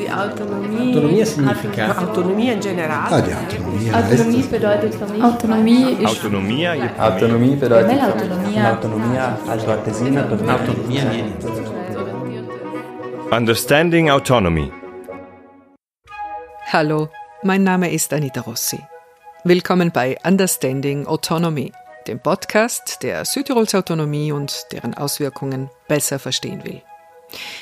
die Autonomie. Autonomia significa. Autonomia in generale. Ah, die Autonomie. Autonomie bedeutet für mich. Autonomie ist. Autonomia je Autonomie bedeutet Für mich Autonomia. Autonomia also Artesina Autonomia vieni. Understanding Autonomy. Hallo, mein Name ist Anita Rossi. Willkommen bei Understanding Autonomy, dem Podcast, der Südtirols Autonomie und deren Auswirkungen besser verstehen will.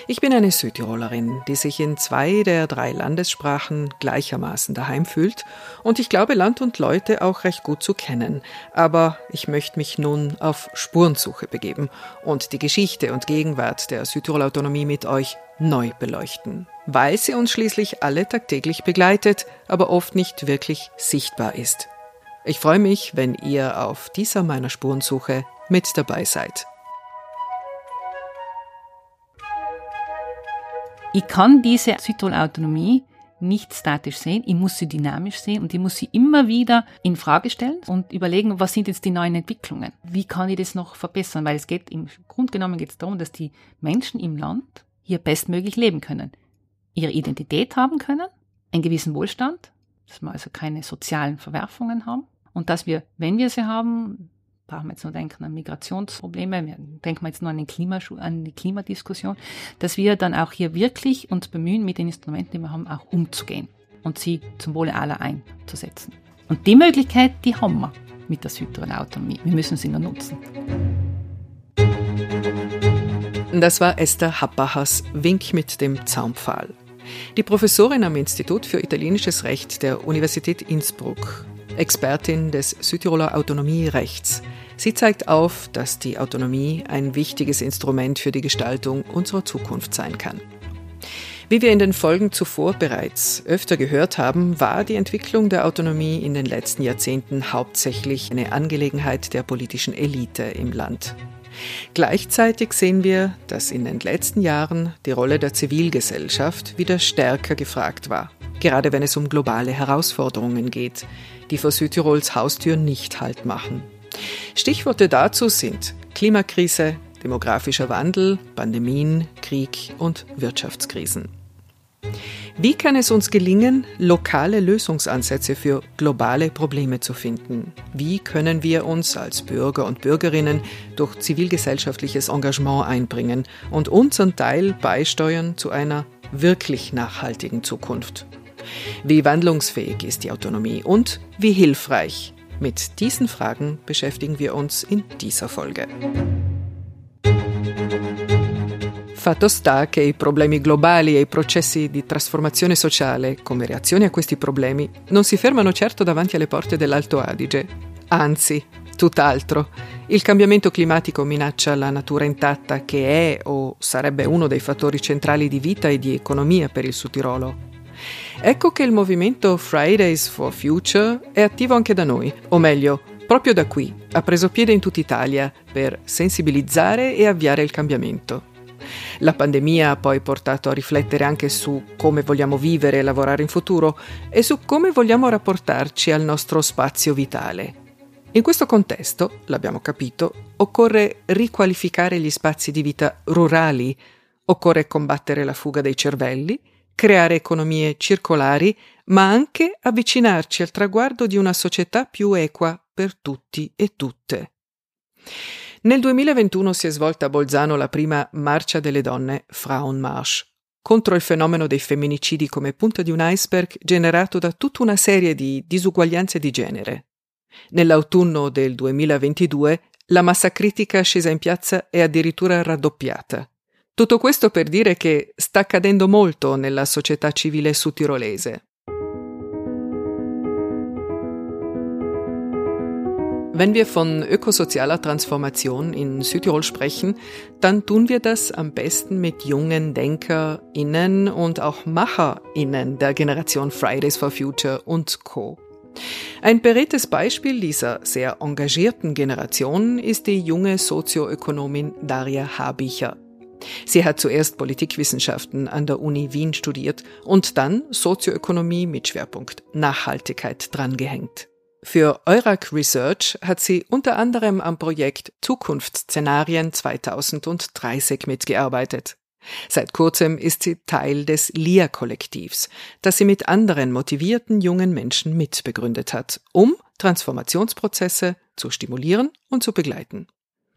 Ich bin eine Südtirolerin, die sich in zwei der drei Landessprachen gleichermaßen daheim fühlt und ich glaube Land und Leute auch recht gut zu kennen. Aber ich möchte mich nun auf Spurensuche begeben und die Geschichte und Gegenwart der Südtirol Autonomie mit euch neu beleuchten, weil sie uns schließlich alle tagtäglich begleitet, aber oft nicht wirklich sichtbar ist. Ich freue mich, wenn ihr auf dieser meiner Spurensuche mit dabei seid. Ich kann diese Südtirol-Autonomie nicht statisch sehen, ich muss sie dynamisch sehen und ich muss sie immer wieder in Frage stellen und überlegen, was sind jetzt die neuen Entwicklungen? Wie kann ich das noch verbessern? Weil es geht im Grunde genommen geht es darum, dass die Menschen im Land hier bestmöglich leben können, ihre Identität haben können, einen gewissen Wohlstand, dass wir also keine sozialen Verwerfungen haben und dass wir, wenn wir sie haben, brauchen wir jetzt nur denken an Migrationsprobleme, denken wir jetzt nur an, den Klimaschul an die Klimadiskussion, dass wir dann auch hier wirklich uns bemühen, mit den Instrumenten, die wir haben, auch umzugehen und sie zum Wohle aller einzusetzen. Und die Möglichkeit, die haben wir mit der Südtiroler Autonomie. Wir müssen sie nur nutzen. Das war Esther Happachers Wink mit dem Zaunpfahl. Die Professorin am Institut für italienisches Recht der Universität Innsbruck, Expertin des Südtiroler Autonomierechts. Sie zeigt auf, dass die Autonomie ein wichtiges Instrument für die Gestaltung unserer Zukunft sein kann. Wie wir in den Folgen zuvor bereits öfter gehört haben, war die Entwicklung der Autonomie in den letzten Jahrzehnten hauptsächlich eine Angelegenheit der politischen Elite im Land. Gleichzeitig sehen wir, dass in den letzten Jahren die Rolle der Zivilgesellschaft wieder stärker gefragt war, gerade wenn es um globale Herausforderungen geht, die vor Südtirols Haustür nicht Halt machen. Stichworte dazu sind Klimakrise, demografischer Wandel, Pandemien, Krieg und Wirtschaftskrisen. Wie kann es uns gelingen, lokale Lösungsansätze für globale Probleme zu finden? Wie können wir uns als Bürger und Bürgerinnen durch zivilgesellschaftliches Engagement einbringen und unseren Teil beisteuern zu einer wirklich nachhaltigen Zukunft? Wie wandlungsfähig ist die Autonomie und wie hilfreich? Mit diesen Fragen beschäftigen wir uns in dieser Folge. Fatto sta che i problemi globali e i processi di trasformazione sociale, come reazione a questi problemi, non si fermano certo davanti alle porte dell'Alto Adige. Anzi, tutt'altro. Il cambiamento climatico minaccia la natura intatta che è o sarebbe uno dei fattori centrali di vita e di economia per il Sud Tirolo. Ecco che il movimento Fridays for Future è attivo anche da noi, o meglio, proprio da qui, ha preso piede in tutta Italia per sensibilizzare e avviare il cambiamento. La pandemia ha poi portato a riflettere anche su come vogliamo vivere e lavorare in futuro e su come vogliamo rapportarci al nostro spazio vitale. In questo contesto, l'abbiamo capito, occorre riqualificare gli spazi di vita rurali, occorre combattere la fuga dei cervelli, creare economie circolari, ma anche avvicinarci al traguardo di una società più equa per tutti e tutte. Nel 2021 si è svolta a Bolzano la prima Marcia delle donne, Frauenmarsch, contro il fenomeno dei femminicidi come punta di un iceberg generato da tutta una serie di disuguaglianze di genere. Nell'autunno del 2022 la massa critica scesa in piazza è addirittura raddoppiata. Tutto questo per dire che sta accadendo molto nella società civile sudtirolese. Wenn wir von ökosozialer Transformation in Südtirol sprechen, dann tun wir das am besten mit jungen DenkerInnen und auch MacherInnen der Generation Fridays for Future und Co. Ein beredtes Beispiel dieser sehr engagierten Generation ist die junge Sozioökonomin Daria Habicher. Sie hat zuerst Politikwissenschaften an der Uni Wien studiert und dann Sozioökonomie mit Schwerpunkt Nachhaltigkeit drangehängt. Für Eurac Research hat sie unter anderem am Projekt Zukunftsszenarien 2030 mitgearbeitet. Seit kurzem ist sie Teil des LIA-Kollektivs, das sie mit anderen motivierten jungen Menschen mitbegründet hat, um Transformationsprozesse zu stimulieren und zu begleiten.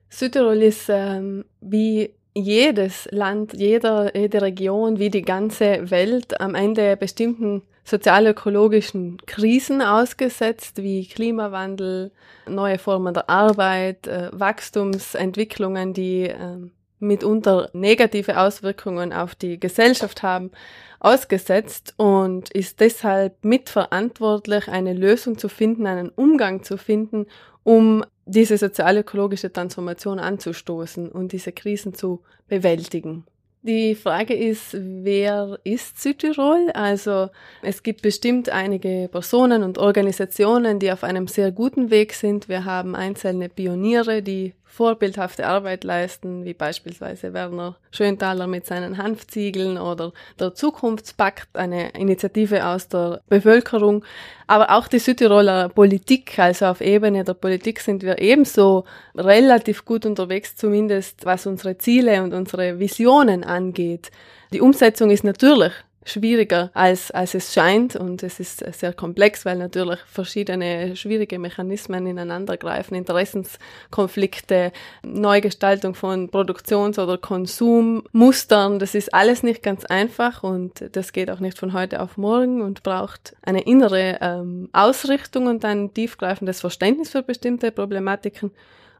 Südtirol ist ähm, wie jedes Land, jeder, jede Region, wie die ganze Welt am Ende bestimmten sozialökologischen Krisen ausgesetzt, wie Klimawandel, neue Formen der Arbeit, äh, Wachstumsentwicklungen, die äh, mitunter negative Auswirkungen auf die Gesellschaft haben, ausgesetzt und ist deshalb mitverantwortlich, eine Lösung zu finden, einen Umgang zu finden, um diese sozialökologische Transformation anzustoßen und diese Krisen zu bewältigen. Die Frage ist, wer ist Südtirol? Also es gibt bestimmt einige Personen und Organisationen, die auf einem sehr guten Weg sind. Wir haben einzelne Pioniere, die vorbildhafte Arbeit leisten, wie beispielsweise Werner Schöntaler mit seinen Hanfziegeln oder der Zukunftspakt, eine Initiative aus der Bevölkerung. Aber auch die Südtiroler Politik, also auf Ebene der Politik sind wir ebenso relativ gut unterwegs, zumindest was unsere Ziele und unsere Visionen angeht. Die Umsetzung ist natürlich schwieriger als, als es scheint und es ist sehr komplex, weil natürlich verschiedene schwierige Mechanismen ineinandergreifen, Interessenskonflikte, Neugestaltung von Produktions- oder Konsummustern, das ist alles nicht ganz einfach und das geht auch nicht von heute auf morgen und braucht eine innere ähm, Ausrichtung und ein tiefgreifendes Verständnis für bestimmte Problematiken.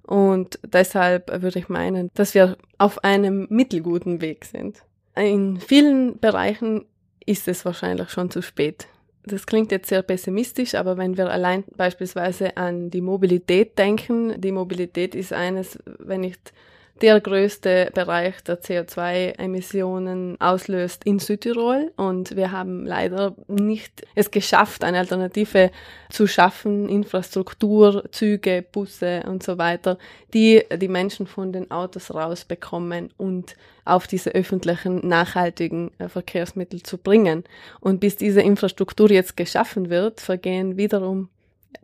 Und deshalb würde ich meinen, dass wir auf einem mittelguten Weg sind. In vielen Bereichen ist es wahrscheinlich schon zu spät. Das klingt jetzt sehr pessimistisch, aber wenn wir allein beispielsweise an die Mobilität denken, die Mobilität ist eines, wenn nicht der größte Bereich der CO2-Emissionen auslöst in Südtirol. Und wir haben leider nicht es geschafft, eine Alternative zu schaffen, Infrastruktur, Züge, Busse und so weiter, die die Menschen von den Autos rausbekommen und auf diese öffentlichen, nachhaltigen äh, Verkehrsmittel zu bringen. Und bis diese Infrastruktur jetzt geschaffen wird, vergehen wiederum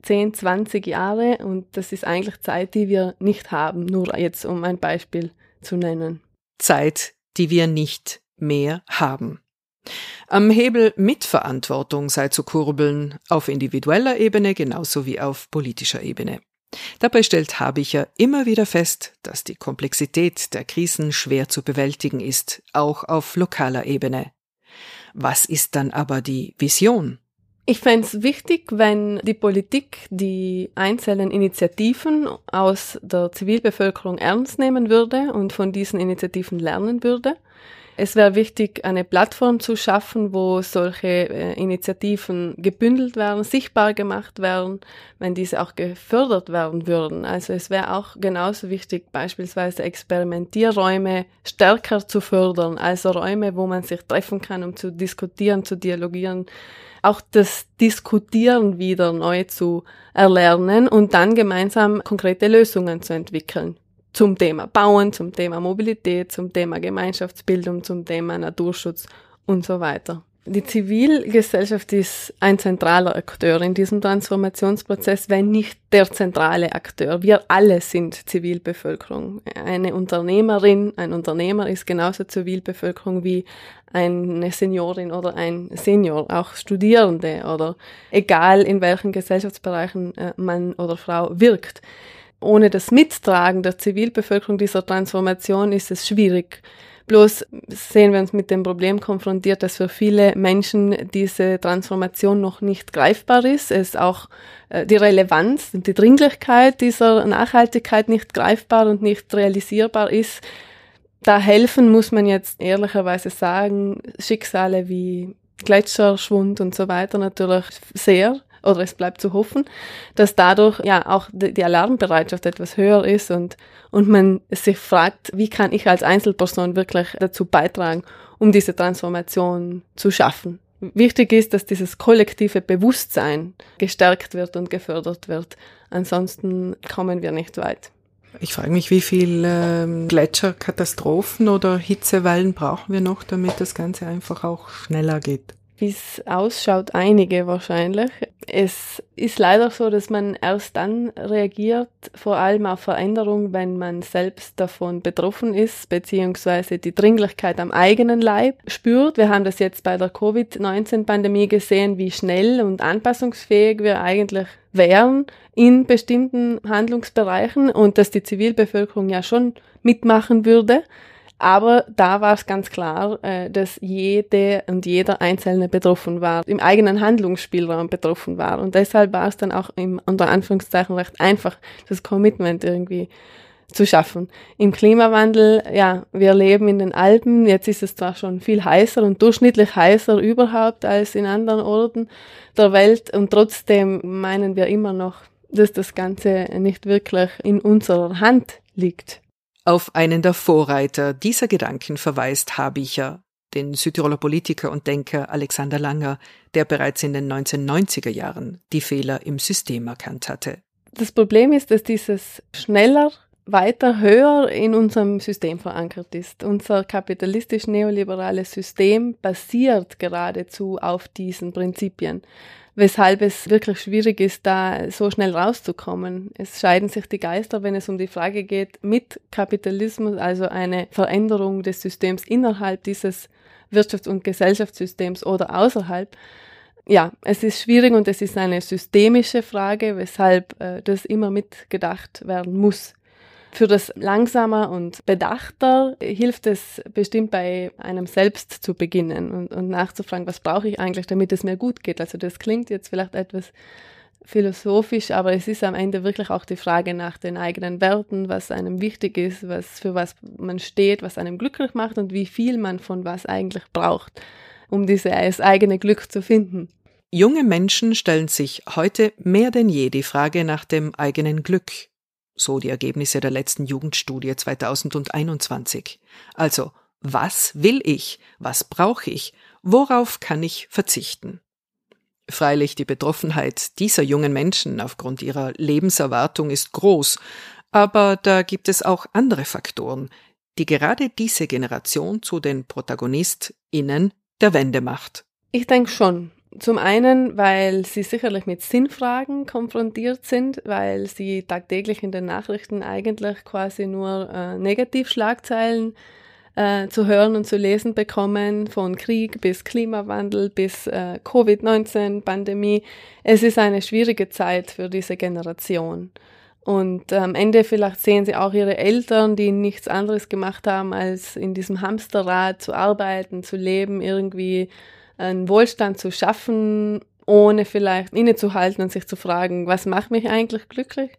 10, 20 Jahre und das ist eigentlich Zeit, die wir nicht haben, nur jetzt um ein Beispiel zu nennen. Zeit, die wir nicht mehr haben. Am Hebel Mitverantwortung sei zu kurbeln, auf individueller Ebene genauso wie auf politischer Ebene. Dabei stellt Habicher immer wieder fest, dass die Komplexität der Krisen schwer zu bewältigen ist, auch auf lokaler Ebene. Was ist dann aber die Vision? Ich fände es wichtig, wenn die Politik die einzelnen Initiativen aus der Zivilbevölkerung ernst nehmen würde und von diesen Initiativen lernen würde. Es wäre wichtig, eine Plattform zu schaffen, wo solche äh, Initiativen gebündelt werden, sichtbar gemacht werden, wenn diese auch gefördert werden würden. Also es wäre auch genauso wichtig, beispielsweise Experimentierräume stärker zu fördern, also Räume, wo man sich treffen kann, um zu diskutieren, zu dialogieren, auch das Diskutieren wieder neu zu erlernen und dann gemeinsam konkrete Lösungen zu entwickeln. Zum Thema Bauen, zum Thema Mobilität, zum Thema Gemeinschaftsbildung, zum Thema Naturschutz und so weiter. Die Zivilgesellschaft ist ein zentraler Akteur in diesem Transformationsprozess, wenn nicht der zentrale Akteur. Wir alle sind Zivilbevölkerung. Eine Unternehmerin, ein Unternehmer ist genauso Zivilbevölkerung wie eine Seniorin oder ein Senior, auch Studierende oder egal in welchen Gesellschaftsbereichen äh, Mann oder Frau wirkt. Ohne das Mittragen der Zivilbevölkerung dieser Transformation ist es schwierig, Bloß sehen wir uns mit dem Problem konfrontiert, dass für viele Menschen diese Transformation noch nicht greifbar ist. Es auch äh, die Relevanz und die Dringlichkeit dieser Nachhaltigkeit nicht greifbar und nicht realisierbar ist. Da helfen, muss man jetzt ehrlicherweise sagen, Schicksale wie Gletscherschwund und so weiter natürlich sehr oder es bleibt zu hoffen, dass dadurch ja auch die Alarmbereitschaft etwas höher ist und, und man sich fragt, wie kann ich als Einzelperson wirklich dazu beitragen, um diese Transformation zu schaffen. Wichtig ist, dass dieses kollektive Bewusstsein gestärkt wird und gefördert wird. Ansonsten kommen wir nicht weit. Ich frage mich, wie viel ähm, Gletscherkatastrophen oder Hitzewellen brauchen wir noch, damit das Ganze einfach auch schneller geht? Wie es ausschaut, einige wahrscheinlich. Es ist leider so, dass man erst dann reagiert, vor allem auf Veränderung, wenn man selbst davon betroffen ist, beziehungsweise die Dringlichkeit am eigenen Leib spürt. Wir haben das jetzt bei der Covid-19-Pandemie gesehen, wie schnell und anpassungsfähig wir eigentlich wären in bestimmten Handlungsbereichen und dass die Zivilbevölkerung ja schon mitmachen würde. Aber da war es ganz klar, äh, dass jede und jeder Einzelne betroffen war, im eigenen Handlungsspielraum betroffen war. Und deshalb war es dann auch im, unter Anführungszeichen recht einfach, das Commitment irgendwie zu schaffen. Im Klimawandel, ja, wir leben in den Alpen, jetzt ist es zwar schon viel heißer und durchschnittlich heißer überhaupt als in anderen Orten der Welt und trotzdem meinen wir immer noch, dass das Ganze nicht wirklich in unserer Hand liegt. Auf einen der Vorreiter dieser Gedanken verweist Habicher, den Südtiroler Politiker und Denker Alexander Langer, der bereits in den 1990er Jahren die Fehler im System erkannt hatte. Das Problem ist, dass dieses schneller, weiter, höher in unserem System verankert ist. Unser kapitalistisch-neoliberales System basiert geradezu auf diesen Prinzipien weshalb es wirklich schwierig ist, da so schnell rauszukommen. Es scheiden sich die Geister, wenn es um die Frage geht, mit Kapitalismus, also eine Veränderung des Systems innerhalb dieses Wirtschafts- und Gesellschaftssystems oder außerhalb. Ja, es ist schwierig und es ist eine systemische Frage, weshalb äh, das immer mitgedacht werden muss. Für das langsamer und bedachter hilft es bestimmt bei einem selbst zu beginnen und, und nachzufragen, was brauche ich eigentlich, damit es mir gut geht. Also das klingt jetzt vielleicht etwas philosophisch, aber es ist am Ende wirklich auch die Frage nach den eigenen Werten, was einem wichtig ist, was für was man steht, was einem glücklich macht und wie viel man von was eigentlich braucht, um dieses eigene Glück zu finden. Junge Menschen stellen sich heute mehr denn je die Frage nach dem eigenen Glück so die Ergebnisse der letzten Jugendstudie 2021. Also, was will ich? Was brauche ich? Worauf kann ich verzichten? Freilich die Betroffenheit dieser jungen Menschen aufgrund ihrer Lebenserwartung ist groß, aber da gibt es auch andere Faktoren, die gerade diese Generation zu den ProtagonistInnen der Wende macht. Ich denke schon. Zum einen, weil sie sicherlich mit Sinnfragen konfrontiert sind, weil sie tagtäglich in den Nachrichten eigentlich quasi nur äh, Negativschlagzeilen äh, zu hören und zu lesen bekommen, von Krieg bis Klimawandel bis äh, Covid-19-Pandemie. Es ist eine schwierige Zeit für diese Generation. Und am Ende vielleicht sehen sie auch ihre Eltern, die nichts anderes gemacht haben, als in diesem Hamsterrad zu arbeiten, zu leben, irgendwie einen Wohlstand zu schaffen, ohne vielleicht innezuhalten und sich zu fragen, was macht mich eigentlich glücklich?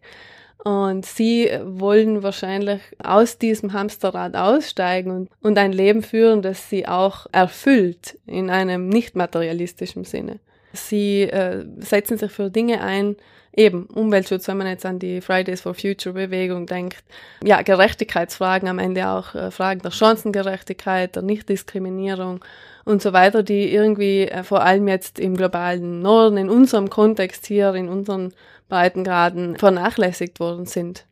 Und sie wollen wahrscheinlich aus diesem Hamsterrad aussteigen und, und ein Leben führen, das sie auch erfüllt in einem nicht materialistischen Sinne. Sie äh, setzen sich für Dinge ein, eben Umweltschutz, wenn man jetzt an die Fridays for Future Bewegung denkt, ja, Gerechtigkeitsfragen am Ende auch, äh, Fragen der Chancengerechtigkeit, der Nichtdiskriminierung und so weiter, die irgendwie äh, vor allem jetzt im globalen Norden, in unserem Kontext hier, in unseren Breitengraden vernachlässigt worden sind.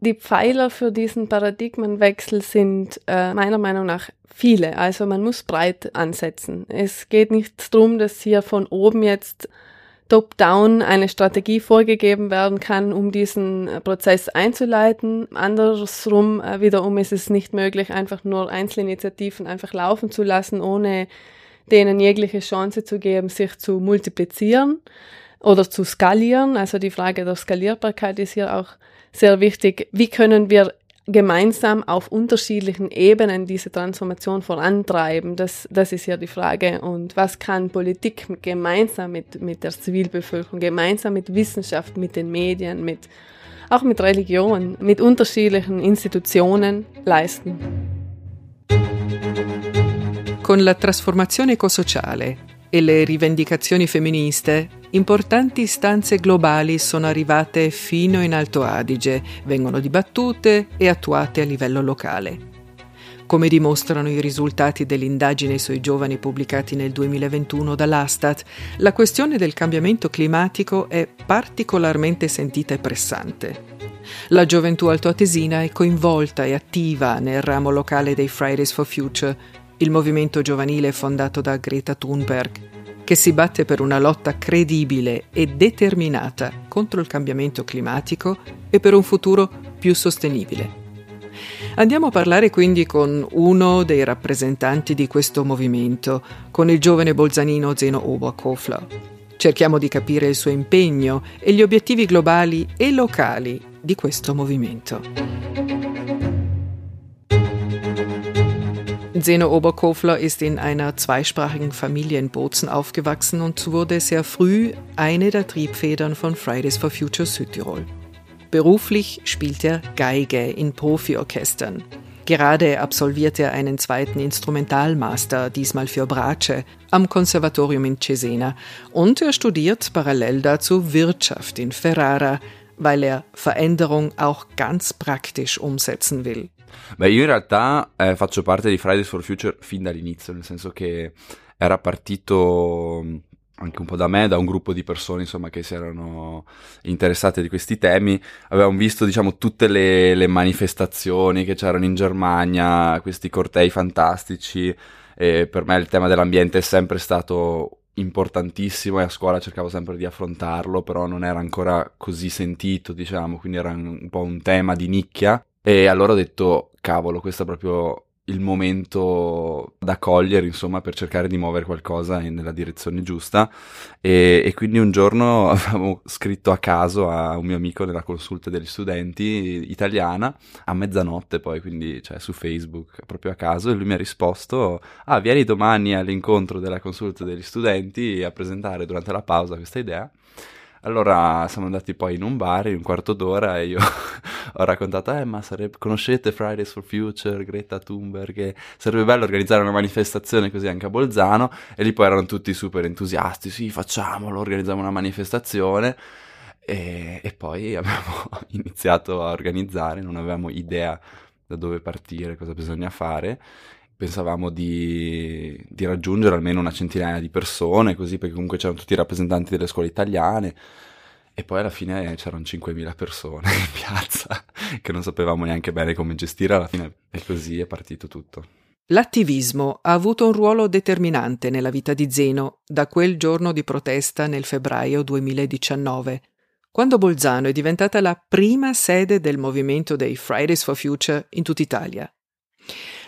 Die Pfeiler für diesen Paradigmenwechsel sind äh, meiner Meinung nach viele. Also man muss breit ansetzen. Es geht nicht darum, dass hier von oben jetzt top-down eine Strategie vorgegeben werden kann, um diesen äh, Prozess einzuleiten. Andersrum äh, wiederum ist es nicht möglich, einfach nur Einzelinitiativen einfach laufen zu lassen, ohne denen jegliche Chance zu geben, sich zu multiplizieren oder zu skalieren. Also die Frage der Skalierbarkeit ist hier auch sehr wichtig. Wie können wir gemeinsam auf unterschiedlichen Ebenen diese Transformation vorantreiben? Das, das ist ja die Frage. Und was kann Politik gemeinsam mit, mit der Zivilbevölkerung, gemeinsam mit Wissenschaft, mit den Medien, mit, auch mit Religion, mit unterschiedlichen Institutionen leisten? Con la trasformazione ecosociale e le rivendicazioni femministe, importanti istanze globali sono arrivate fino in Alto Adige, vengono dibattute e attuate a livello locale. Come dimostrano i risultati dell'indagine sui giovani pubblicati nel 2021 dall'Astat, la questione del cambiamento climatico è particolarmente sentita e pressante. La gioventù altoatesina è coinvolta e attiva nel ramo locale dei Fridays for Future, il movimento giovanile fondato da Greta Thunberg. che si batte per una lotta credibile e determinata contro il cambiamento climatico e per un futuro più sostenibile. Andiamo a parlare quindi con uno dei rappresentanti di questo movimento, con il giovane bolzanino Zeno Oberkofler. Cerchiamo di capire il suo impegno e gli obiettivi globali e locali di questo movimento. Zeno Oberkofler ist in einer zweisprachigen Familie in Bozen aufgewachsen und wurde sehr früh eine der Triebfedern von Fridays for Future Südtirol. Beruflich spielt er Geige in Profiorchestern. Gerade absolviert er einen zweiten Instrumentalmaster, diesmal für Brace, am Konservatorium in Cesena. Und er studiert parallel dazu Wirtschaft in Ferrara, weil er Veränderung auch ganz praktisch umsetzen will. Beh, io in realtà eh, faccio parte di Fridays for Future fin dall'inizio, nel senso che era partito anche un po' da me, da un gruppo di persone insomma, che si erano interessate di questi temi. Avevamo visto diciamo, tutte le, le manifestazioni che c'erano in Germania, questi cortei fantastici. E per me il tema dell'ambiente è sempre stato importantissimo e a scuola cercavo sempre di affrontarlo, però non era ancora così sentito, diciamo, quindi era un po' un tema di nicchia. E allora ho detto, cavolo, questo è proprio il momento da cogliere, insomma, per cercare di muovere qualcosa nella direzione giusta. E, e, quindi un giorno avevo scritto a caso a un mio amico nella consulta degli studenti italiana, a mezzanotte poi, quindi cioè, su Facebook, proprio a caso, e lui mi ha risposto, ah, vieni domani all'incontro della consulta degli studenti a presentare durante la pausa questa idea. Allora siamo andati poi in un bar in un quarto d'ora e io ho raccontato, eh ma sarebbe, conoscete Fridays for Future, Greta Thunberg, sarebbe bello organizzare una manifestazione così anche a Bolzano. E lì poi erano tutti super entusiasti, sì facciamolo, organizziamo una manifestazione. E, e poi abbiamo iniziato a organizzare, non avevamo idea da dove partire, cosa bisogna fare pensavamo di, di, raggiungere almeno una centinaia di persone, così perché comunque c'erano tutti i rappresentanti delle scuole italiane. E poi alla fine c'erano 5.000 persone in piazza che non sapevamo neanche bene come gestire alla fine e così è partito tutto. L'attivismo ha avuto un ruolo determinante nella vita di Zeno da quel giorno di protesta nel febbraio 2019, quando Bolzano è diventata la prima sede del movimento dei Fridays for Future in tutta Italia.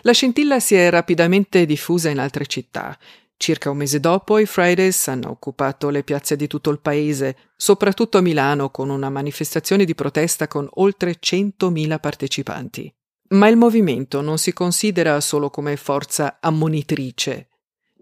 La scintilla si è rapidamente diffusa in altre città. Circa un mese dopo i Fridays hanno occupato le piazze di tutto il paese, soprattutto a Milano con una manifestazione di protesta con oltre 100.000 partecipanti. Ma il movimento non si considera solo come forza ammonitrice.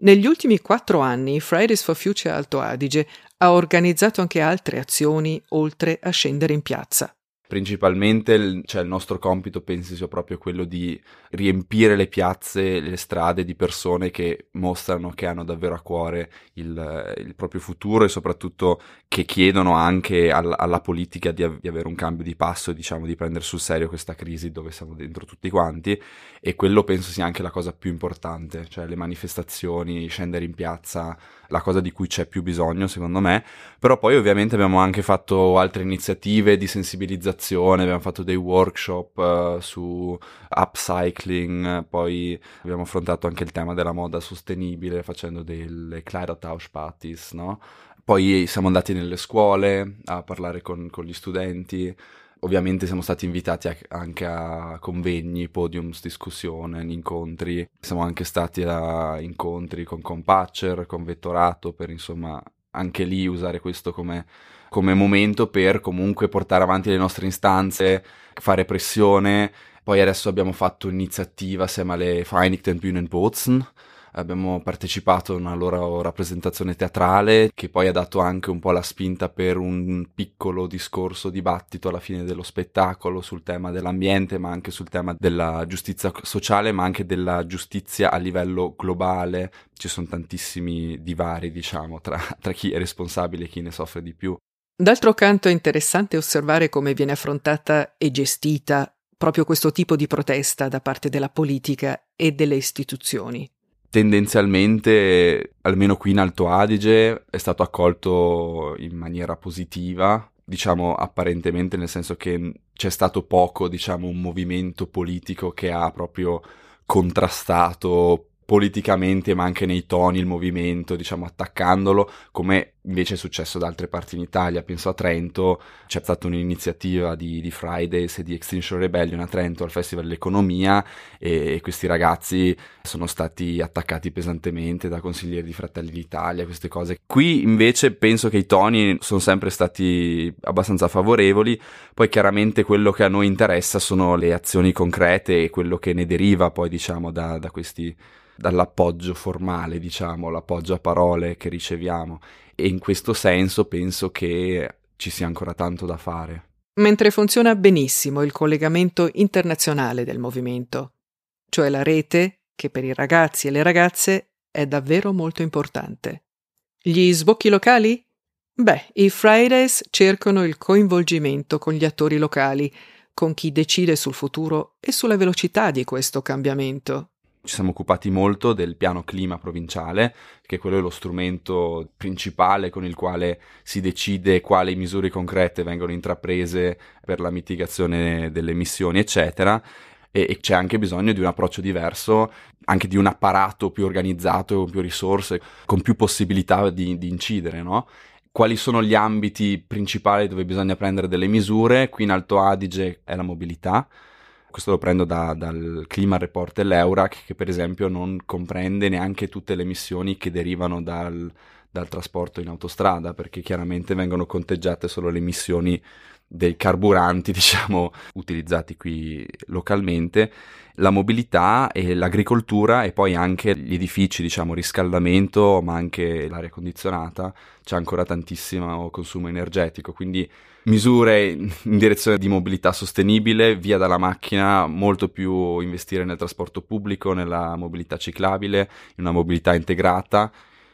Negli ultimi quattro anni Fridays for Future Alto Adige ha organizzato anche altre azioni oltre a scendere in piazza principalmente cioè, il nostro compito pensi sia proprio quello di riempire le piazze, le strade di persone che mostrano che hanno davvero a cuore il, il proprio futuro e soprattutto che chiedono anche al, alla politica di, av- di, avere un cambio di passo diciamo di prendere sul serio questa crisi dove siamo dentro tutti quanti e quello penso sia anche la cosa più importante, cioè le manifestazioni, scendere in piazza, la cosa di cui c'è più bisogno secondo me, però poi ovviamente abbiamo anche fatto altre iniziative di sensibilizzazione, abbiamo fatto dei workshop uh, su upcycling, poi abbiamo affrontato anche il tema della moda sostenibile facendo delle Kleidertausch Parties, no? Poi siamo andati nelle scuole a parlare con, con gli studenti, ovviamente siamo stati invitati a, anche a convegni, podiums, discussione, incontri. Siamo anche stati a incontri con Compatcher, con Vettorato, per insomma anche lì usare questo come, come momento per comunque portare avanti le nostre istanze, fare pressione. Poi adesso abbiamo fatto un'iniziativa assieme alle Vereinigten Bühnen Bozen, abbiamo partecipato a una loro rappresentazione teatrale che poi ha dato anche un po' la spinta per un piccolo discorso dibattito alla fine dello spettacolo sul tema dell'ambiente ma anche sul tema della giustizia sociale ma anche della giustizia a livello globale. Ci sono tantissimi divari diciamo tra, tra chi è responsabile e chi ne soffre di più. D'altro canto è interessante osservare come viene affrontata e gestita proprio questo tipo di protesta da parte della politica e delle istituzioni tendenzialmente, almeno qui in Alto Adige, è stato accolto in maniera positiva, diciamo apparentemente nel senso che c'è stato poco, diciamo, un movimento politico che ha proprio contrastato politicamente ma anche nei toni il movimento, diciamo attaccandolo, come invece è successo da altre parti in Italia, penso a Trento, c'è stata un'iniziativa di, di Fridays e di Extinction Rebellion a Trento al Festival dell'Economia e, e questi ragazzi sono stati attaccati pesantemente da consiglieri di Fratelli d'Italia, queste cose. Qui invece penso che i toni sono sempre stati abbastanza favorevoli, poi chiaramente quello che a noi interessa sono le azioni concrete e quello che ne deriva poi diciamo da, da questi dall'appoggio formale, diciamo, l'appoggio a parole che riceviamo. E in questo senso penso che ci sia ancora tanto da fare. Mentre funziona benissimo il collegamento internazionale del movimento, cioè la rete che per i ragazzi e le ragazze è davvero molto importante. Gli sbocchi locali? Beh, i Fridays cercano il coinvolgimento con gli attori locali, con chi decide sul futuro e sulla velocità di questo cambiamento ci siamo occupati molto del piano clima provinciale, che quello è lo strumento principale con il quale si decide quali misure concrete vengono intraprese per la mitigazione delle emissioni, eccetera. E, c'è anche bisogno di un approccio diverso, anche di un apparato più organizzato, con più risorse, con più possibilità di, di incidere, no? quali sono gli ambiti principali dove bisogna prendere delle misure. Qui in Alto Adige è la mobilità, questo lo prendo da, dal Clima Report dell'Eurac, che per esempio non comprende neanche tutte le emissioni che derivano dal, dal trasporto in autostrada, perché chiaramente vengono conteggiate solo le emissioni dei carburanti, diciamo, utilizzati qui localmente, la mobilità e l'agricoltura e poi anche gli edifici, diciamo, riscaldamento, ma anche l'aria condizionata, c'è ancora tantissimo consumo energetico, quindi misure in direzione di mobilità sostenibile, via dalla macchina, molto più investire nel trasporto pubblico, nella mobilità ciclabile, in una mobilità integrata,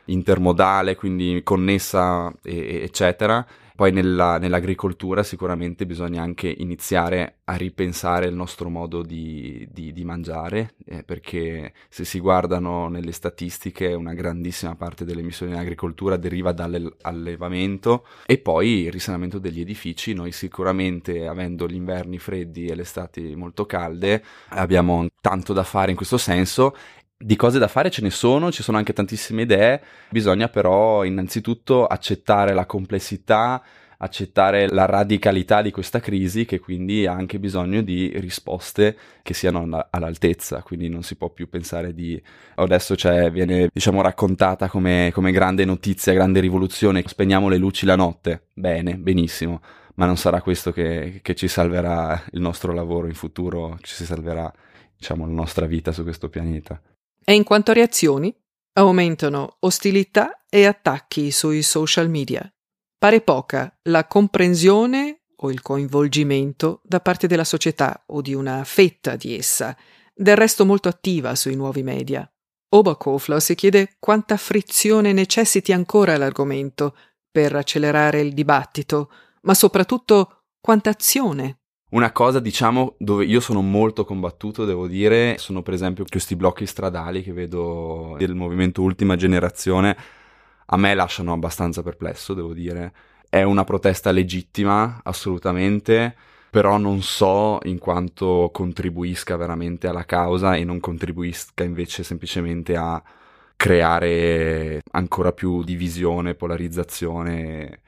intermodale, quindi connessa, eccetera poi nella, nell'agricoltura sicuramente bisogna anche iniziare a ripensare il nostro modo di, di, di mangiare, eh, perché se si guardano nelle statistiche una grandissima parte delle emissioni in agricoltura deriva dall'allevamento e poi il risanamento degli edifici. Noi sicuramente avendo gli inverni freddi e le estati molto calde abbiamo tanto da fare in questo senso di cose da fare ce ne sono, ci sono anche tantissime idee, bisogna però innanzitutto accettare la complessità, accettare la radicalità di questa crisi che quindi ha anche bisogno di risposte che siano all'altezza, quindi non si può più pensare di adesso cioè, viene diciamo raccontata come, come grande notizia, grande rivoluzione, spegniamo le luci la notte, bene, benissimo, ma non sarà questo che, che ci salverà il nostro lavoro in futuro, ci salverà diciamo la nostra vita su questo pianeta. E in quanto reazioni, aumentano ostilità e attacchi sui social media. Pare poca la comprensione o il coinvolgimento da parte della società o di una fetta di essa, del resto molto attiva sui nuovi media. Oberkofler si chiede quanta frizione necessiti ancora l'argomento per accelerare il dibattito, ma soprattutto quanta azione una cosa, diciamo, dove io sono molto combattuto, devo dire, sono per esempio questi blocchi stradali che vedo del movimento Ultima Generazione. A me lasciano abbastanza perplesso, devo dire. È una protesta legittima, assolutamente, però non so in quanto contribuisca veramente alla causa e non contribuisca invece semplicemente a creare ancora più divisione, polarizzazione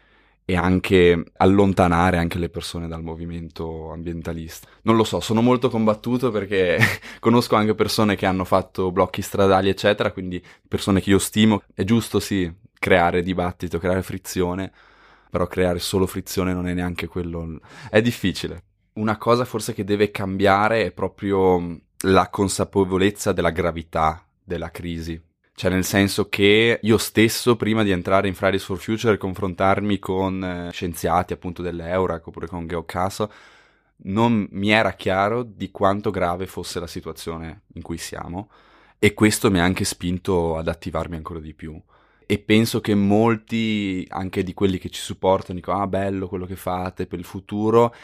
e anche allontanare anche le persone dal movimento ambientalista. Non lo so, sono molto combattuto perché conosco anche persone che hanno fatto blocchi stradali, eccetera, quindi persone che io stimo. È giusto, sì, creare dibattito, creare frizione, però creare solo frizione non è neanche quello. È difficile. Una cosa forse che deve cambiare è proprio la consapevolezza della gravità della crisi cioè, nel senso che io stesso, prima di entrare in Fridays for Future e confrontarmi con eh, scienziati appunto dell'Eurac oppure con Geocaso, non mi era chiaro di quanto grave fosse la situazione in cui siamo e questo mi ha anche spinto ad attivarmi ancora di più. E penso che molti, anche di quelli che ci supportano, dicono, ah bello quello che fate per il futuro,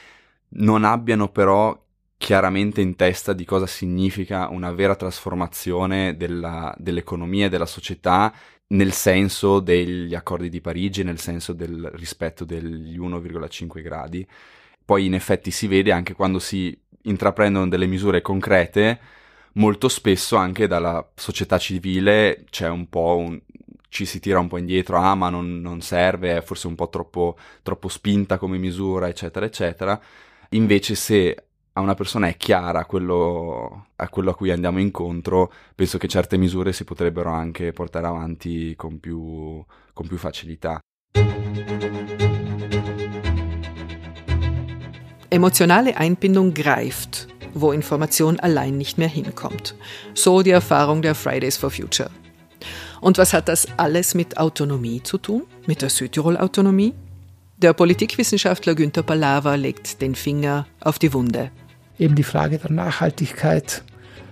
non abbiano però chiaramente in testa di cosa significa una vera trasformazione della, dell'economia e della società nel senso degli accordi di Parigi, nel senso del rispetto degli 1,5 gradi. Poi in effetti si vede anche quando si intraprendono delle misure concrete, molto spesso anche dalla società civile c'è un po' un, ci si tira un po' indietro, ah ma non, non serve, è forse un po' troppo, troppo spinta come misura, eccetera, eccetera. Invece se a una persona è chiara quello a, quello a cui andiamo incontro, penso che certe misure si potrebbero anche portare avanti con più, con più facilità. Emotionale Einbindung greift, wo Information allein nicht mehr hinkommt. So die Erfahrung der Fridays for Future. Und was hat das alles mit Autonomie zu tun? Mit der Südtirol-Autonomie? Der Politikwissenschaftler Günther Palawa legt den Finger auf die Wunde. Eben die Frage der Nachhaltigkeit,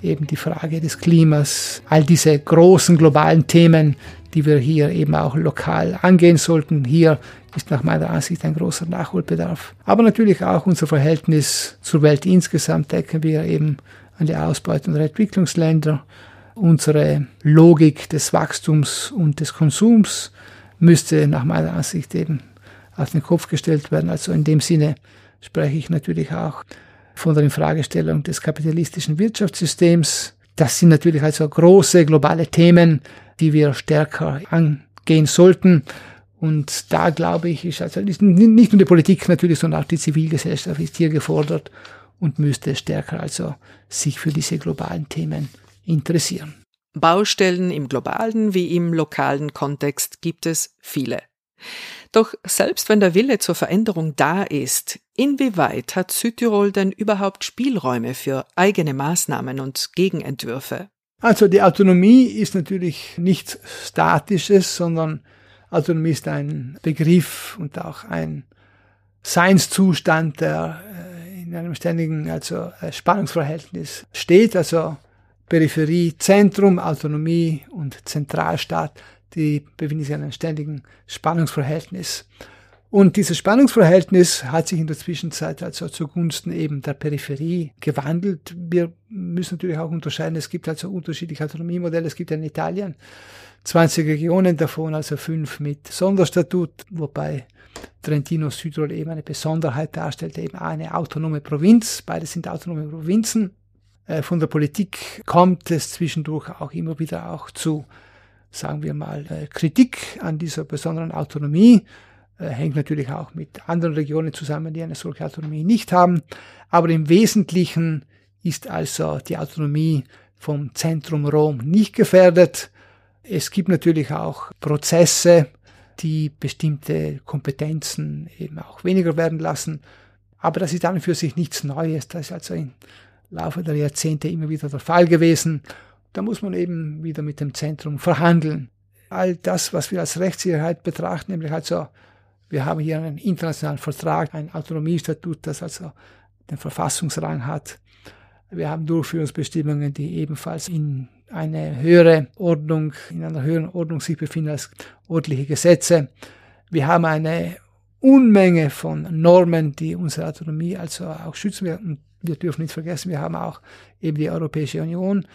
eben die Frage des Klimas, all diese großen globalen Themen, die wir hier eben auch lokal angehen sollten. Hier ist nach meiner Ansicht ein großer Nachholbedarf. Aber natürlich auch unser Verhältnis zur Welt insgesamt denken wir eben an die Ausbeutung der Entwicklungsländer unsere Logik des Wachstums und des Konsums müsste nach meiner Ansicht eben auf den Kopf gestellt werden. Also in dem Sinne spreche ich natürlich auch von der Infragestellung des kapitalistischen Wirtschaftssystems. Das sind natürlich also große globale Themen, die wir stärker angehen sollten. Und da glaube ich, ist also nicht nur die Politik natürlich, sondern auch die Zivilgesellschaft ist hier gefordert und müsste stärker also sich für diese globalen Themen interessieren. Baustellen im globalen wie im lokalen Kontext gibt es viele. Doch selbst wenn der Wille zur Veränderung da ist, inwieweit hat Südtirol denn überhaupt Spielräume für eigene Maßnahmen und Gegenentwürfe? Also die Autonomie ist natürlich nichts Statisches, sondern Autonomie ist ein Begriff und auch ein Seinszustand, der äh, in einem ständigen also äh, Spannungsverhältnis steht. Also Peripherie, Zentrum, Autonomie und Zentralstaat, die befinden sich in einem ständigen Spannungsverhältnis. Und dieses Spannungsverhältnis hat sich in der Zwischenzeit also zugunsten eben der Peripherie gewandelt. Wir müssen natürlich auch unterscheiden, es gibt also unterschiedliche Autonomiemodelle. Es gibt in Italien 20 Regionen, davon also fünf mit Sonderstatut, wobei Trentino Südtirol eben eine Besonderheit darstellt, eben eine autonome Provinz. Beide sind autonome Provinzen. Äh, von der Politik kommt es zwischendurch auch immer wieder auch zu, sagen wir mal, äh, Kritik an dieser besonderen Autonomie. Äh, hängt natürlich auch mit anderen Regionen zusammen, die eine solche Autonomie nicht haben. Aber im Wesentlichen ist also die Autonomie vom Zentrum Rom nicht gefährdet. Es gibt natürlich auch Prozesse, die bestimmte Kompetenzen eben auch weniger werden lassen. Aber das ist dann für sich nichts Neues. Das ist also in Laufe der Jahrzehnte immer wieder der Fall gewesen. Da muss man eben wieder mit dem Zentrum verhandeln. All das, was wir als Rechtssicherheit betrachten, nämlich also, wir haben hier einen internationalen Vertrag, ein Autonomiestatut, das also den Verfassungsrang hat. Wir haben Durchführungsbestimmungen, die ebenfalls in eine höhere Ordnung, in einer höheren Ordnung sich befinden als ordentliche Gesetze. Wir haben eine Unmenge von Normen, die unsere Autonomie also auch schützen werden wir dürfen nicht vergessen, wir haben auch eben die Europäische Union.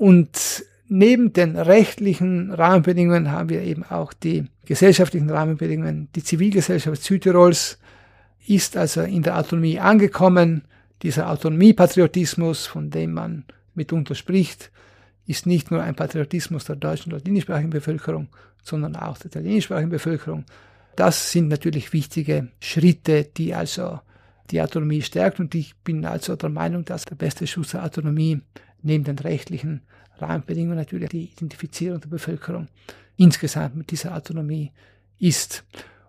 Und neben den rechtlichen Rahmenbedingungen haben wir eben auch die gesellschaftlichen Rahmenbedingungen. Die Zivilgesellschaft Südtirols ist also in der Autonomie angekommen. Dieser Autonomiepatriotismus, von dem man mitunter spricht, ist nicht nur ein Patriotismus der deutschen latinischsprachigen Bevölkerung, sondern auch der italienischsprachigen Bevölkerung. Das sind natürlich wichtige Schritte, die also die Autonomie stärkt. Und ich bin also der Meinung, dass der beste Schutz der Autonomie neben den rechtlichen Rahmenbedingungen natürlich die Identifizierung der Bevölkerung insgesamt mit dieser Autonomie ist.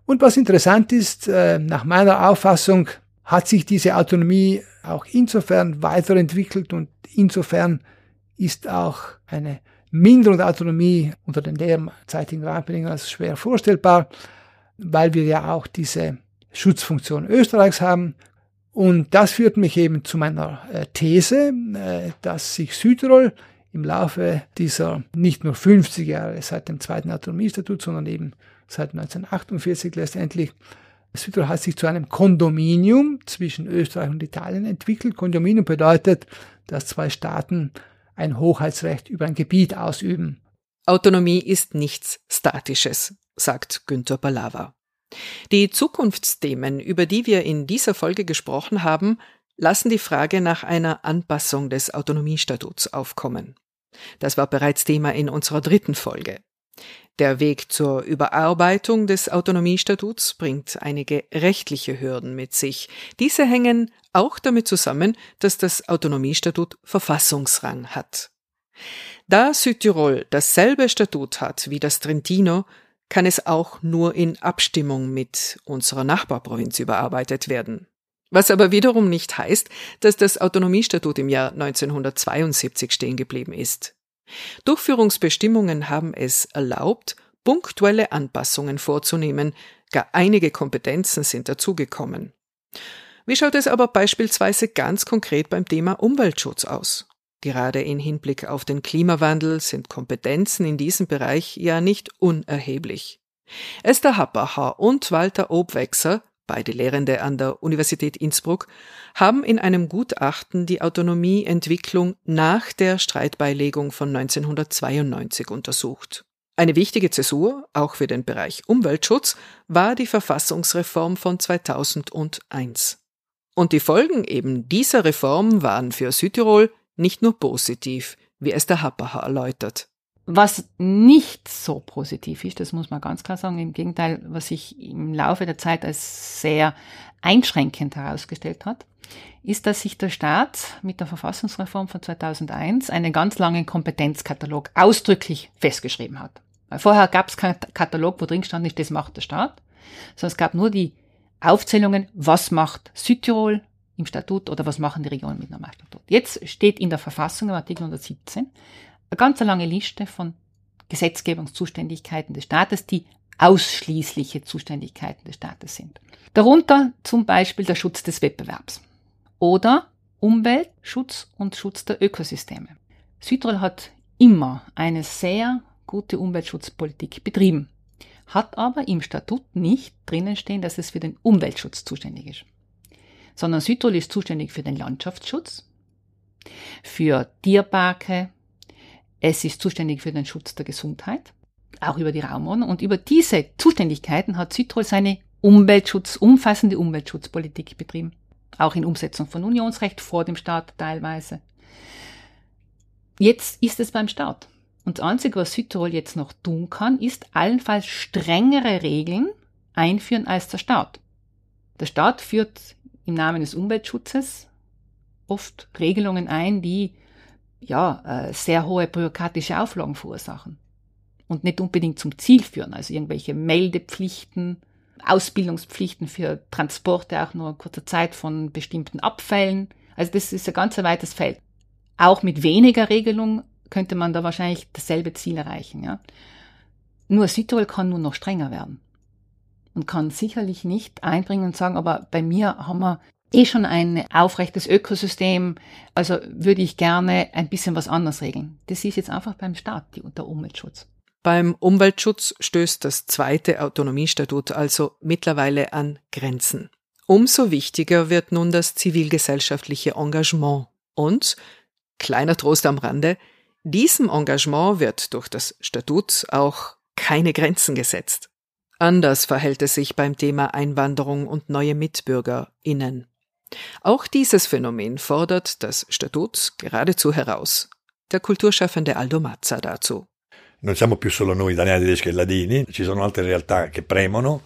Und was interessant ist, äh, nach meiner Auffassung hat sich diese Autonomie auch insofern weiterentwickelt und insofern ist auch eine Minderung der Autonomie unter den derzeitigen Rahmenbedingungen als schwer vorstellbar, weil wir ja auch diese Schutzfunktion Österreichs haben, und das führt mich eben zu meiner äh, These, äh, dass sich Südtirol im Laufe dieser nicht nur 50 Jahre seit dem zweiten Autonomiestatut, sondern eben seit 1948 letztendlich, Südtirol hat sich zu einem Kondominium zwischen Österreich und Italien entwickelt. Kondominium bedeutet, dass zwei Staaten ein Hoheitsrecht über ein Gebiet ausüben. Autonomie ist nichts Statisches, sagt Günther Balava. Die Zukunftsthemen, über die wir in dieser Folge gesprochen haben, lassen die Frage nach einer Anpassung des Autonomiestatuts aufkommen. Das war bereits Thema in unserer dritten Folge. Der Weg zur Überarbeitung des Autonomiestatuts bringt einige rechtliche Hürden mit sich. Diese hängen auch damit zusammen, dass das Autonomiestatut Verfassungsrang hat. Da Südtirol dasselbe Statut hat wie das Trentino, kann es auch nur in Abstimmung mit unserer Nachbarprovinz überarbeitet werden. Was aber wiederum nicht heißt, dass das Autonomiestatut im Jahr 1972 stehen geblieben ist. Durchführungsbestimmungen haben es erlaubt, punktuelle Anpassungen vorzunehmen, gar einige Kompetenzen sind dazugekommen. Wie schaut es aber beispielsweise ganz konkret beim Thema Umweltschutz aus? Gerade in Hinblick auf den Klimawandel sind Kompetenzen in diesem Bereich ja nicht unerheblich. Esther Happacher und Walter Obwechser, beide Lehrende an der Universität Innsbruck, haben in einem Gutachten die Autonomieentwicklung nach der Streitbeilegung von 1992 untersucht. Eine wichtige Zäsur, auch für den Bereich Umweltschutz, war die Verfassungsreform von 2001. Und die Folgen eben dieser Reform waren für Südtirol nicht nur positiv, wie es der Happacher erläutert. Was nicht so positiv ist, das muss man ganz klar sagen, im Gegenteil, was sich im Laufe der Zeit als sehr einschränkend herausgestellt hat, ist, dass sich der Staat mit der Verfassungsreform von 2001 einen ganz langen Kompetenzkatalog ausdrücklich festgeschrieben hat. Vorher gab es keinen Katalog, wo drin stand, nicht das macht der Staat, sondern es gab nur die Aufzählungen, was macht Südtirol im Statut oder was machen die Regionen mit Normalstatut. Jetzt steht in der Verfassung im Artikel 117 eine ganz lange Liste von Gesetzgebungszuständigkeiten des Staates, die ausschließliche Zuständigkeiten des Staates sind. Darunter zum Beispiel der Schutz des Wettbewerbs oder Umweltschutz und Schutz der Ökosysteme. Südtirol hat immer eine sehr gute Umweltschutzpolitik betrieben, hat aber im Statut nicht drinnen stehen, dass es für den Umweltschutz zuständig ist, sondern Südtirol ist zuständig für den Landschaftsschutz, für Tierparke, es ist zuständig für den Schutz der Gesundheit, auch über die Raumordnung. Und über diese Zuständigkeiten hat Südtirol seine Umweltschutz, umfassende Umweltschutzpolitik betrieben. Auch in Umsetzung von Unionsrecht vor dem Staat teilweise. Jetzt ist es beim Staat. Und das Einzige, was Südtirol jetzt noch tun kann, ist allenfalls strengere Regeln einführen als der Staat. Der Staat führt im Namen des Umweltschutzes oft Regelungen ein, die ja, äh, sehr hohe bürokratische Auflagen verursachen und nicht unbedingt zum Ziel führen. Also irgendwelche Meldepflichten, Ausbildungspflichten für Transporte auch nur kurzer Zeit von bestimmten Abfällen. Also das ist ein ganz weites Feld. Auch mit weniger Regelung könnte man da wahrscheinlich dasselbe Ziel erreichen. Ja? Nur Südtirol kann nur noch strenger werden und kann sicherlich nicht einbringen und sagen, aber bei mir haben wir eh schon ein aufrechtes Ökosystem, also würde ich gerne ein bisschen was anders regeln. Das ist jetzt einfach beim Staat, der Umweltschutz. Beim Umweltschutz stößt das zweite Autonomiestatut also mittlerweile an Grenzen. Umso wichtiger wird nun das zivilgesellschaftliche Engagement. Und, kleiner Trost am Rande, diesem Engagement wird durch das Statut auch keine Grenzen gesetzt. Anders verhält es sich beim Thema Einwanderung und neue MitbürgerInnen. Auch dieses Phänomen fordert das Statut geradezu heraus. Der Kulturschaffende Aldo Mazza dazu. Non siamo più solo noi italiani, tedeschi e latini, ci sono altre realtà che premono.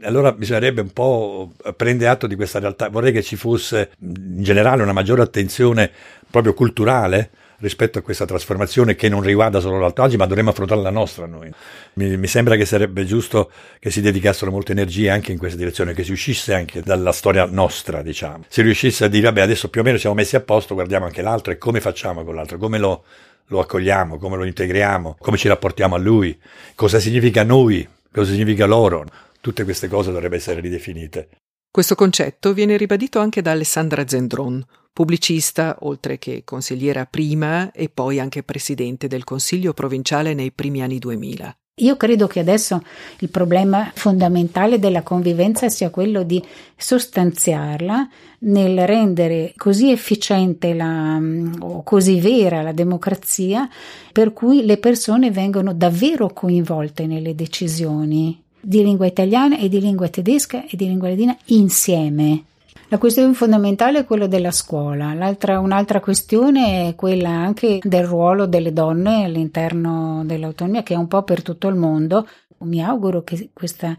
Allora bisognerebbe un po' prendere atto di questa realtà. Vorrei che ci fosse in generale una maggiore attenzione proprio culturale rispetto a questa trasformazione che non riguarda solo l'Alto Adige, ma dovremmo affrontare la nostra noi. Mi, mi, sembra che sarebbe giusto che si dedicassero molte energie anche in questa direzione, che si uscisse anche dalla storia nostra, diciamo. Si riuscisse a dire, vabbè, adesso più o meno siamo messi a posto, guardiamo anche l'altro e come facciamo con l'altro, come lo, lo accogliamo, come lo integriamo, come ci rapportiamo a lui, cosa significa noi, cosa significa loro. Tutte queste cose dovrebbero essere ridefinite. Questo concetto viene ribadito anche da Alessandra Zendron, pubblicista, oltre che consigliera prima e poi anche presidente del Consiglio provinciale nei primi anni 2000. Io credo che adesso il problema fondamentale della convivenza sia quello di sostanziarla nel rendere così efficiente la, o così vera la democrazia per cui le persone vengono davvero coinvolte nelle decisioni di lingua italiana e di lingua tedesca e di lingua ladina insieme. La questione fondamentale è quella della scuola, L'altra, un'altra questione è quella anche del ruolo delle donne all'interno dell'autonomia, che è un po' per tutto il mondo. Mi auguro che questa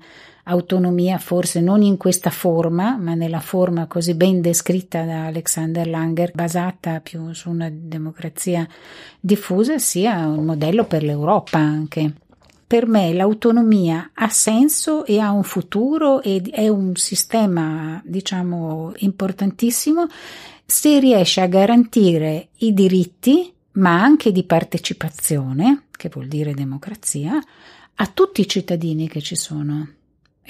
autonomia, forse non in questa forma, ma nella forma così ben descritta da Alexander Langer, basata più su una democrazia diffusa, sia un modello per l'Europa anche per me l'autonomia ha senso e ha un futuro ed è un sistema, diciamo, importantissimo se riesce a garantire i diritti, ma anche di partecipazione, che vuol dire democrazia, a tutti i cittadini che ci sono.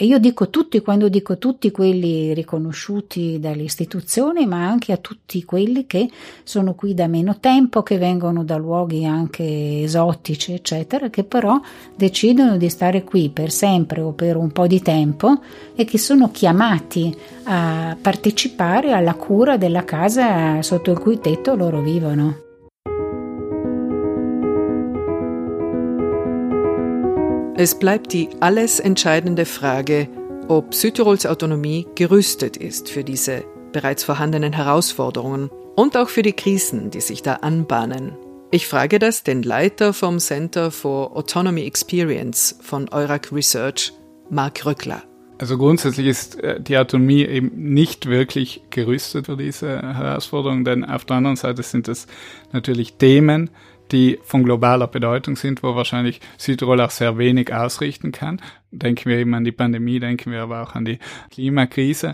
E io dico tutti quando dico tutti quelli riconosciuti dalle istituzioni, ma anche a tutti quelli che sono qui da meno tempo, che vengono da luoghi anche esotici, eccetera, che però decidono di stare qui per sempre o per un po' di tempo e che sono chiamati a partecipare alla cura della casa sotto il cui tetto loro vivono. Es bleibt die alles entscheidende Frage, ob Südtirols Autonomie gerüstet ist für diese bereits vorhandenen Herausforderungen und auch für die Krisen, die sich da anbahnen. Ich frage das den Leiter vom Center for Autonomy Experience von Eurac Research, Mark Rückler. Also grundsätzlich ist äh, die Autonomie eben nicht wirklich gerüstet für diese Herausforderungen, denn auf der anderen Seite sind es natürlich Themen, die von globaler Bedeutung sind, wo wahrscheinlich Südtirol auch sehr wenig ausrichten kann. Denken wir eben an die Pandemie, denken wir aber auch an die Klimakrise.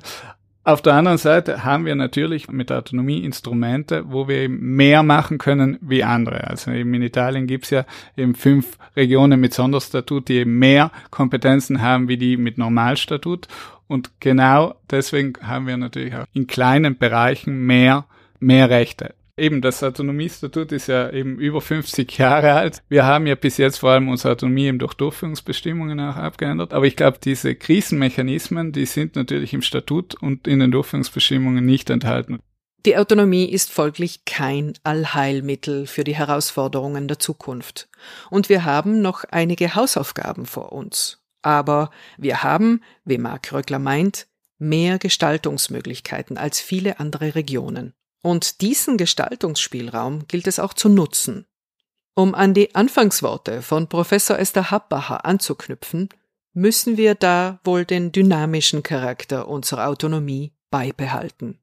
Auf der anderen Seite haben wir natürlich mit Autonomie Instrumente, wo wir eben mehr machen können wie andere. Also eben in Italien gibt's ja eben fünf Regionen mit Sonderstatut, die eben mehr Kompetenzen haben wie die mit Normalstatut. Und genau deswegen haben wir natürlich auch in kleinen Bereichen mehr, mehr Rechte. Eben, das Autonomiestatut ist ja eben über 50 Jahre alt. Wir haben ja bis jetzt vor allem unsere Autonomie eben durch Durchführungsbestimmungen auch abgeändert. Aber ich glaube, diese Krisenmechanismen, die sind natürlich im Statut und in den Durchführungsbestimmungen nicht enthalten. Die Autonomie ist folglich kein Allheilmittel für die Herausforderungen der Zukunft. Und wir haben noch einige Hausaufgaben vor uns. Aber wir haben, wie Mark Röckler meint, mehr Gestaltungsmöglichkeiten als viele andere Regionen. Und diesen Gestaltungsspielraum gilt es auch zu nutzen. Um an die Anfangsworte von Professor Esther Habbacher anzuknüpfen, müssen wir da wohl den dynamischen Charakter unserer Autonomie beibehalten.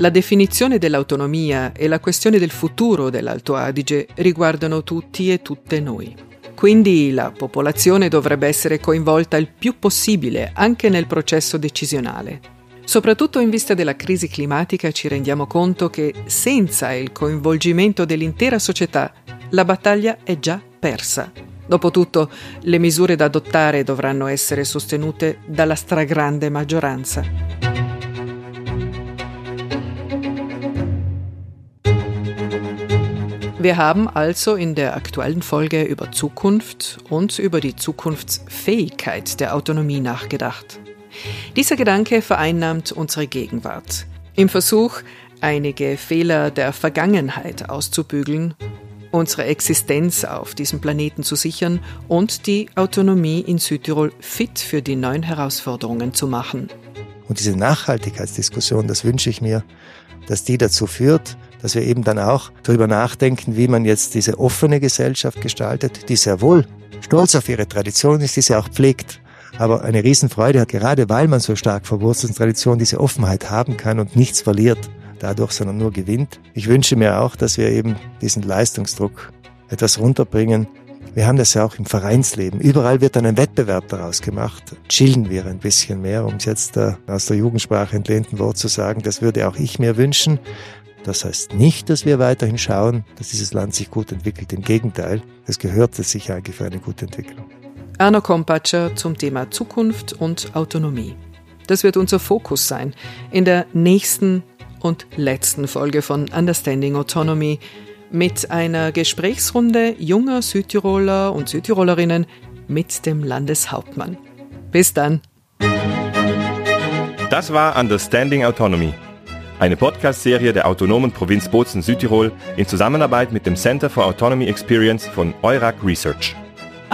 La definizione dell'autonomia e la questione del futuro dell'Alto Adige riguardano tutti e tutte noi. Quindi la popolazione dovrebbe essere coinvolta il più possibile anche nel processo decisionale. Soprattutto in vista della crisi climatica ci rendiamo conto che senza il coinvolgimento dell'intera società la battaglia è già persa. Dopotutto, le misure da adottare dovranno essere sostenute dalla stragrande maggioranza. Wir haben also in der aktuellen Folge über Zukunft und über die Zukunftsfähigkeit der Autonomie nachgedacht. Dieser Gedanke vereinnahmt unsere Gegenwart. Im Versuch, einige Fehler der Vergangenheit auszubügeln, unsere Existenz auf diesem Planeten zu sichern und die Autonomie in Südtirol fit für die neuen Herausforderungen zu machen. Und diese Nachhaltigkeitsdiskussion, das wünsche ich mir, dass die dazu führt, dass wir eben dann auch darüber nachdenken, wie man jetzt diese offene Gesellschaft gestaltet, die sehr wohl stolz auf ihre Tradition ist, die sie auch pflegt, aber eine Riesenfreude hat, gerade weil man so stark verwurzelt in Tradition diese Offenheit haben kann und nichts verliert dadurch, sondern nur gewinnt. Ich wünsche mir auch, dass wir eben diesen Leistungsdruck etwas runterbringen. Wir haben das ja auch im Vereinsleben. Überall wird dann ein Wettbewerb daraus gemacht. Chillen wir ein bisschen mehr, um es jetzt äh, aus der Jugendsprache entlehnten Wort zu sagen. Das würde auch ich mir wünschen. Das heißt nicht, dass wir weiterhin schauen, dass dieses Land sich gut entwickelt. Im Gegenteil, es gehört sich eigentlich für eine gute Entwicklung. Erna Kompatscher zum Thema Zukunft und Autonomie. Das wird unser Fokus sein in der nächsten und letzten Folge von Understanding Autonomy mit einer Gesprächsrunde junger Südtiroler und Südtirolerinnen mit dem Landeshauptmann. Bis dann. Das war Understanding Autonomy, eine Podcast-Serie der autonomen Provinz Bozen Südtirol in Zusammenarbeit mit dem Center for Autonomy Experience von Eurac Research.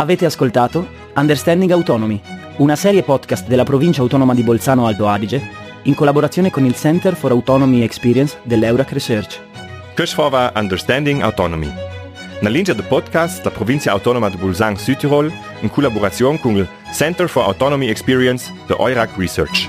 Avete ascoltato Understanding Autonomy, una serie podcast della provincia autonoma di Bolzano Alto Adige, in collaborazione con il Center for Autonomy Experience dell'Eurac Research. War Understanding Autonomy. Na linja podcast la provincia autonoma de Bolzano Südtirol in collaborazione con il Center for Autonomy Experience de Eurac Research.